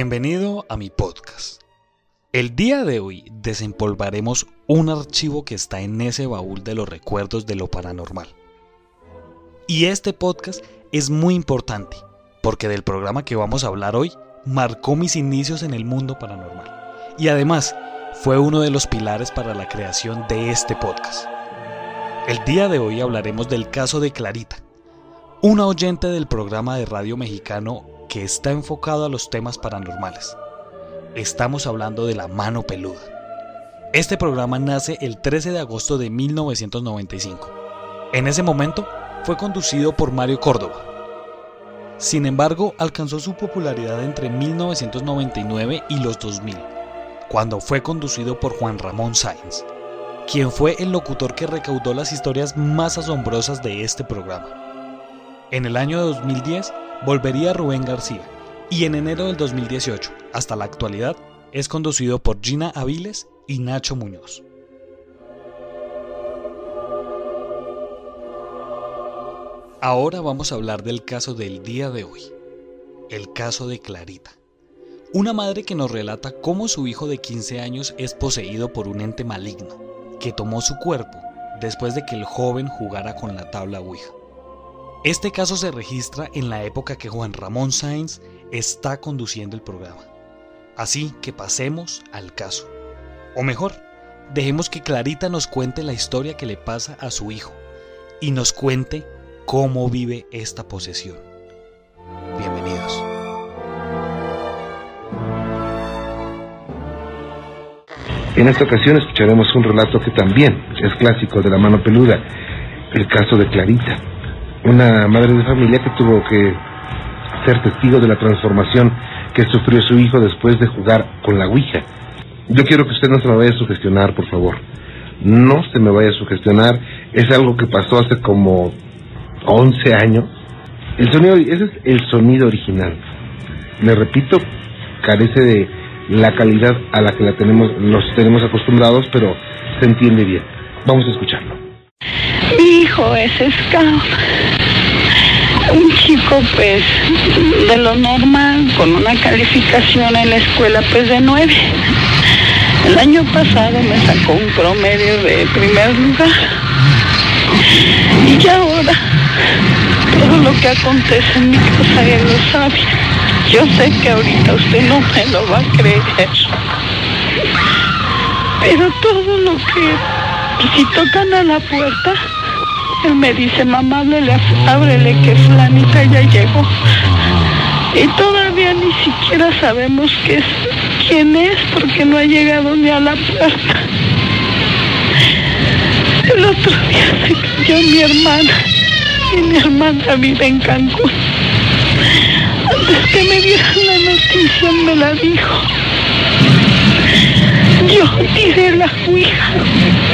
Bienvenido a mi podcast. El día de hoy desempolvaremos un archivo que está en ese baúl de los recuerdos de lo paranormal. Y este podcast es muy importante porque del programa que vamos a hablar hoy marcó mis inicios en el mundo paranormal. Y además fue uno de los pilares para la creación de este podcast. El día de hoy hablaremos del caso de Clarita, una oyente del programa de radio mexicano que está enfocado a los temas paranormales. Estamos hablando de la mano peluda. Este programa nace el 13 de agosto de 1995. En ese momento fue conducido por Mario Córdoba. Sin embargo, alcanzó su popularidad entre 1999 y los 2000, cuando fue conducido por Juan Ramón Sáenz, quien fue el locutor que recaudó las historias más asombrosas de este programa. En el año 2010 volvería Rubén García y en enero del 2018, hasta la actualidad, es conducido por Gina Aviles y Nacho Muñoz. Ahora vamos a hablar del caso del día de hoy, el caso de Clarita. Una madre que nos relata cómo su hijo de 15 años es poseído por un ente maligno, que tomó su cuerpo después de que el joven jugara con la tabla Ouija. Este caso se registra en la época que Juan Ramón Sáenz está conduciendo el programa. Así que pasemos al caso. O mejor, dejemos que Clarita nos cuente la historia que le pasa a su hijo y nos cuente cómo vive esta posesión. Bienvenidos. En esta ocasión escucharemos un relato que también es clásico de la mano peluda, el caso de Clarita una madre de familia que tuvo que ser testigo de la transformación que sufrió su hijo después de jugar con la Ouija. Yo quiero que usted no se me vaya a sugestionar, por favor. No se me vaya a sugestionar. Es algo que pasó hace como 11 años. El sonido, ese es el sonido original. Le repito, carece de la calidad a la que la tenemos, nos tenemos acostumbrados, pero se entiende bien. Vamos a escucharlo. Mi hijo es scout. Un chico pues de lo normal, con una calificación en la escuela pues de nueve. El año pasado me sacó un promedio de primer lugar. Y ahora todo lo que acontece en mi casa él lo sabe. Yo sé que ahorita usted no me lo va a creer. Pero todo lo que si tocan a la puerta, él me dice, mamá, ábrele, ábrele que Flanita ya llegó. Y todavía ni siquiera sabemos quién es porque no ha llegado ni a la puerta. El otro día se cayó mi hermana y mi hermana vive en Cancún. Antes que me dieran la noticia me la dijo. Yo tiré la Ouija,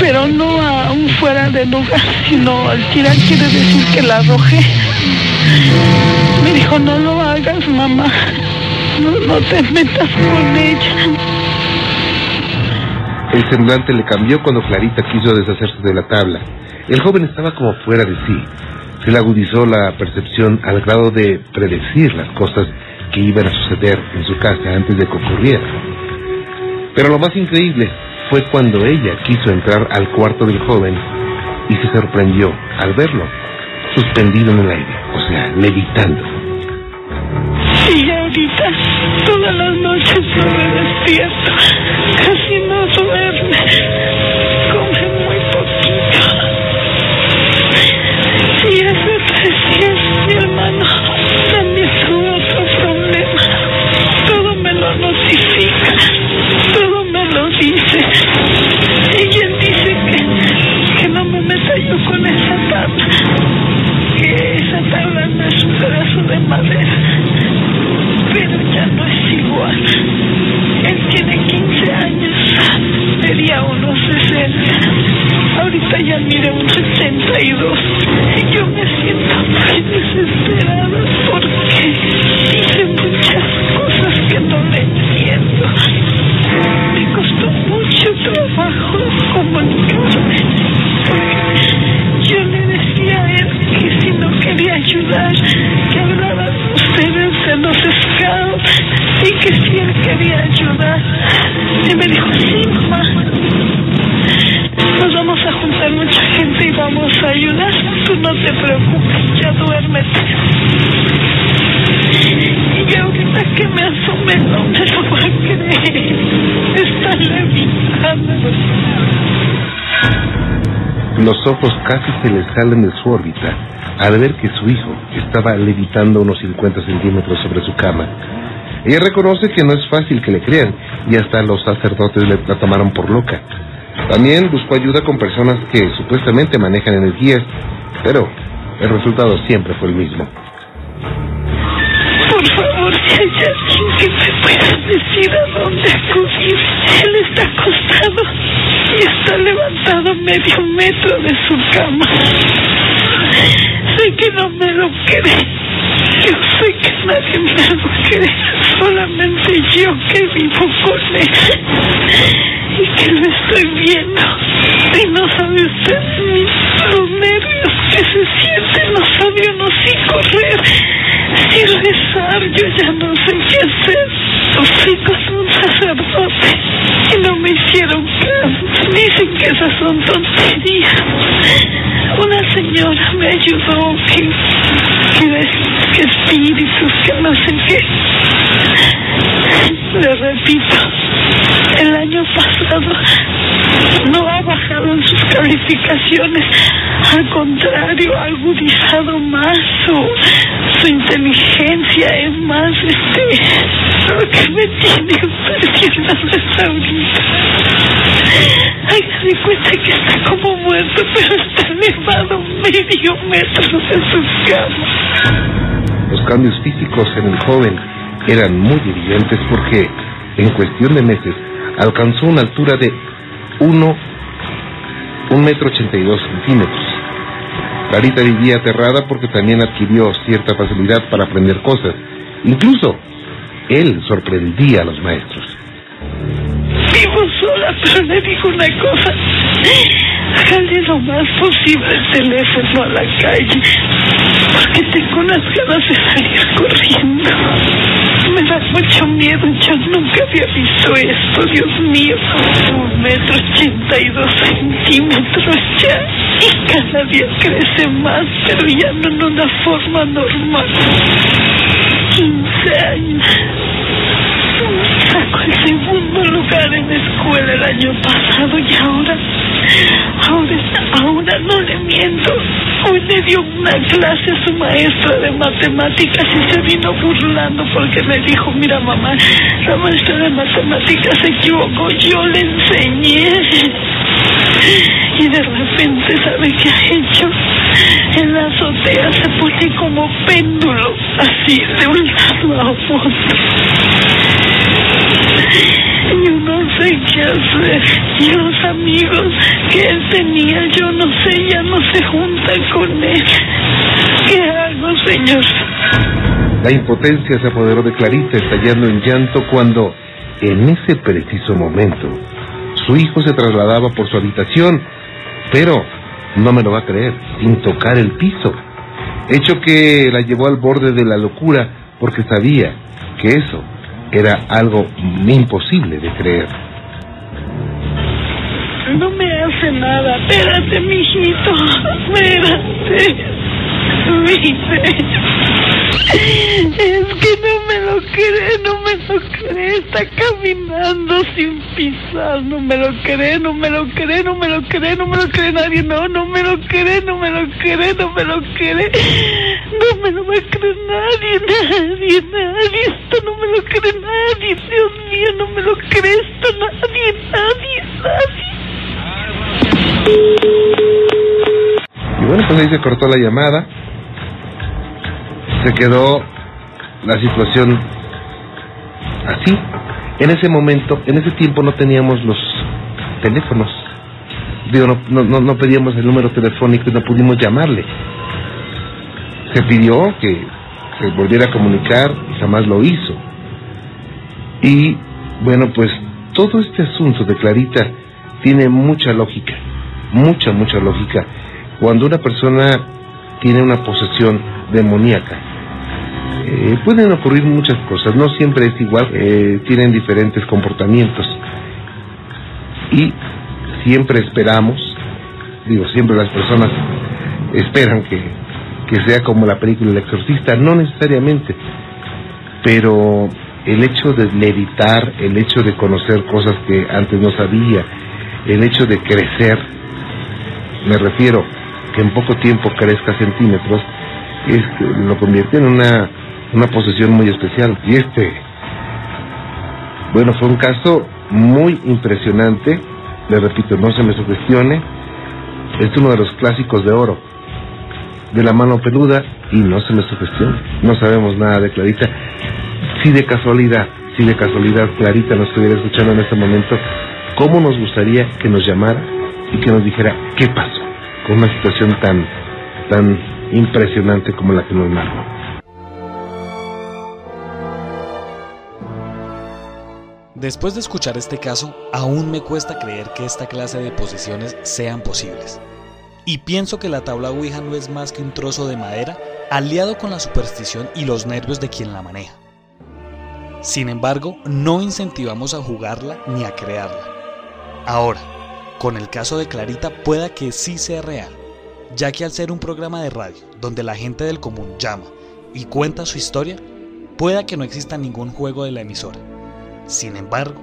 pero no aún fuera de lugar, sino al tirar quiere decir que la arrojé. Me dijo, no lo hagas, mamá. No, no te metas con ella. El semblante le cambió cuando Clarita quiso deshacerse de la tabla. El joven estaba como fuera de sí. Se le agudizó la percepción al grado de predecir las cosas que iban a suceder en su casa antes de que ocurrieran. Pero lo más increíble fue cuando ella quiso entrar al cuarto del joven y se sorprendió al verlo suspendido en el aire, o sea, levitando. Y ahorita todas las noches no me despierto, casi no duerme, come muy poquito. Y hace tres días mi hermano también tuvo otro problema, todo me lo notifica, todo me lo dice. Él dice que, que no me meta yo con esa tabla, que esa tabla no es un pedazo de madera, vamos a ayudar. Tú no te preocupes, ya duérmete. Y ahorita que me asomé no me lo va a creer. Está levitando. Los ojos casi se le salen de su órbita al ver que su hijo estaba levitando unos 50 centímetros sobre su cama. Ella reconoce que no es fácil que le crean y hasta los sacerdotes la tomaron por loca. También buscó ayuda con personas que supuestamente manejan energías, pero el resultado siempre fue el mismo. Por favor, si hay alguien que me pueda decir a dónde acudir. Él está acostado y está levantado medio metro de su cama. Sé que no me lo cree. Yo sé que nadie me lo cree. Solamente yo que vivo con él. Y que lo estoy viendo. Y no sabe usted ni los nervios que se sienten. No sabe uno si correr, si rezar. Yo ya no sé qué hacer. Fui con un sacerdote y no me hicieron caso. Dicen que esas son tonterías. Una señora me ayudó que, que, que espíritus, que no sé qué. Le repito, el año pasado no bajado en sus calificaciones. Al contrario, ha agudizado más su, su inteligencia. Es más, este, lo que me tiene impresionado es ahorita. Hágase cuenta que está como muerto, pero está elevado medio metro de su cama. Los cambios físicos en el joven eran muy evidentes porque en cuestión de meses alcanzó una altura de 1 un metro ochenta y dos centímetros. Clarita vivía aterrada porque también adquirió cierta facilidad para aprender cosas. Incluso él sorprendía a los maestros. Vivo sola, pero le digo una cosa. Jale lo más posible el teléfono a la calle, porque tengo unas ganas de salir corriendo. Me da mucho miedo, yo nunca había visto esto, Dios mío. Un metro ochenta y dos centímetros ya, y cada día crece más, pero ya no en una forma normal. 15 años. Sacó el segundo lugar en la escuela el año pasado y ahora, ahora, ahora no le miento. Hoy le dio una clase a su maestra de matemáticas y se vino burlando porque me dijo, mira mamá, la maestra de matemáticas se equivocó, yo le enseñé. Y de repente, ¿sabe qué ha hecho? En la azotea se pone como péndulo, así, de un lado a otro. Yo no sé qué hacer. Y los amigos que él tenía, yo no sé, ya no se juntan con él. ¿Qué hago, señor? La impotencia se apoderó de Clarita, estallando en llanto cuando, en ese preciso momento, su hijo se trasladaba por su habitación, pero no me lo va a creer, sin tocar el piso. Hecho que la llevó al borde de la locura porque sabía que eso era algo imposible de creer. No me hace nada. Espérate, mijito. Espérate. Viste. Es que no me lo cree, no me lo cree. Está caminando sin pisar. No me lo cree, no me lo cree, no me lo cree, no me lo cree nadie. No, no me lo cree, no me lo cree, no me lo cree. No me lo va a nadie, nadie, nadie. Esto no me lo cree nadie. Dios mío, no me lo cree esto nadie, nadie, nadie. Y bueno, pues ahí se cortó la llamada. Se quedó la situación así. En ese momento, en ese tiempo no teníamos los teléfonos. Digo, no, no, no, pedíamos el número telefónico y no pudimos llamarle. Se pidió que se volviera a comunicar y jamás lo hizo. Y bueno, pues todo este asunto de Clarita tiene mucha lógica, mucha, mucha lógica. Cuando una persona tiene una posesión demoníaca, eh, pueden ocurrir muchas cosas, no siempre es igual, eh, tienen diferentes comportamientos. Y siempre esperamos, digo, siempre las personas esperan que, que sea como la película El Exorcista, no necesariamente, pero el hecho de meditar, el hecho de conocer cosas que antes no sabía, el hecho de crecer, me refiero que en poco tiempo crezca centímetros, es, lo convierte en una, una posesión muy especial. Y este, bueno, fue un caso muy impresionante, le repito, no se me sugestione, es uno de los clásicos de oro, de la mano peluda, y no se me sugestione, no sabemos nada de Clarita. Si de casualidad, si de casualidad Clarita nos estuviera escuchando en este momento, ¿cómo nos gustaría que nos llamara y que nos dijera qué pasó con una situación tan, tan impresionante como la que nos narró? Después de escuchar este caso, aún me cuesta creer que esta clase de posesiones sean posibles. Y pienso que la tabla Ouija no es más que un trozo de madera aliado con la superstición y los nervios de quien la maneja. Sin embargo, no incentivamos a jugarla ni a crearla. Ahora, con el caso de Clarita pueda que sí sea real, ya que al ser un programa de radio donde la gente del común llama y cuenta su historia, pueda que no exista ningún juego de la emisora. Sin embargo,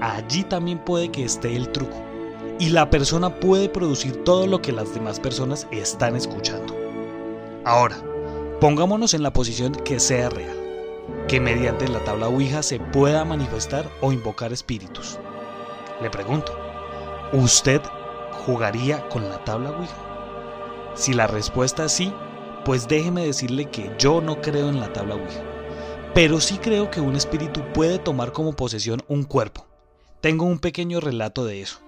allí también puede que esté el truco, y la persona puede producir todo lo que las demás personas están escuchando. Ahora, pongámonos en la posición que sea real, que mediante la tabla Ouija se pueda manifestar o invocar espíritus. Le pregunto, ¿usted jugaría con la tabla Ouija? Si la respuesta es sí, pues déjeme decirle que yo no creo en la tabla Ouija. Pero sí creo que un espíritu puede tomar como posesión un cuerpo. Tengo un pequeño relato de eso.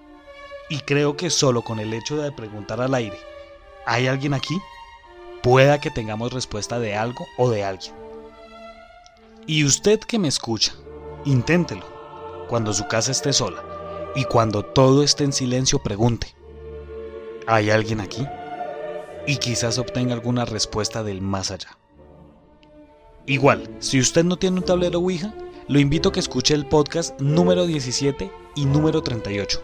Y creo que solo con el hecho de preguntar al aire, ¿hay alguien aquí? Pueda que tengamos respuesta de algo o de alguien. Y usted que me escucha, inténtelo. Cuando su casa esté sola y cuando todo esté en silencio, pregunte, ¿hay alguien aquí? Y quizás obtenga alguna respuesta del más allá. Igual, si usted no tiene un tablero Ouija, lo invito a que escuche el podcast número 17 y número 38.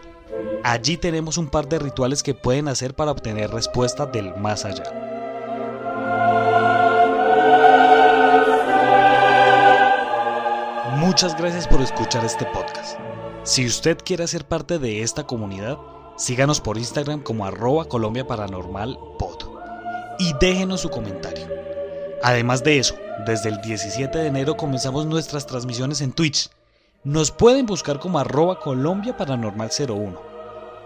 Allí tenemos un par de rituales que pueden hacer para obtener respuesta del más allá. Muchas gracias por escuchar este podcast. Si usted quiere ser parte de esta comunidad, síganos por Instagram como arroba Colombia Paranormal y déjenos su comentario. Además de eso, desde el 17 de enero comenzamos nuestras transmisiones en Twitch. Nos pueden buscar como arroba Colombia Paranormal 01.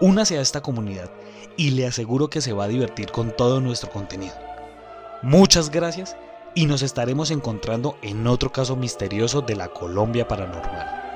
Únase a esta comunidad y le aseguro que se va a divertir con todo nuestro contenido. Muchas gracias y nos estaremos encontrando en otro caso misterioso de la Colombia Paranormal.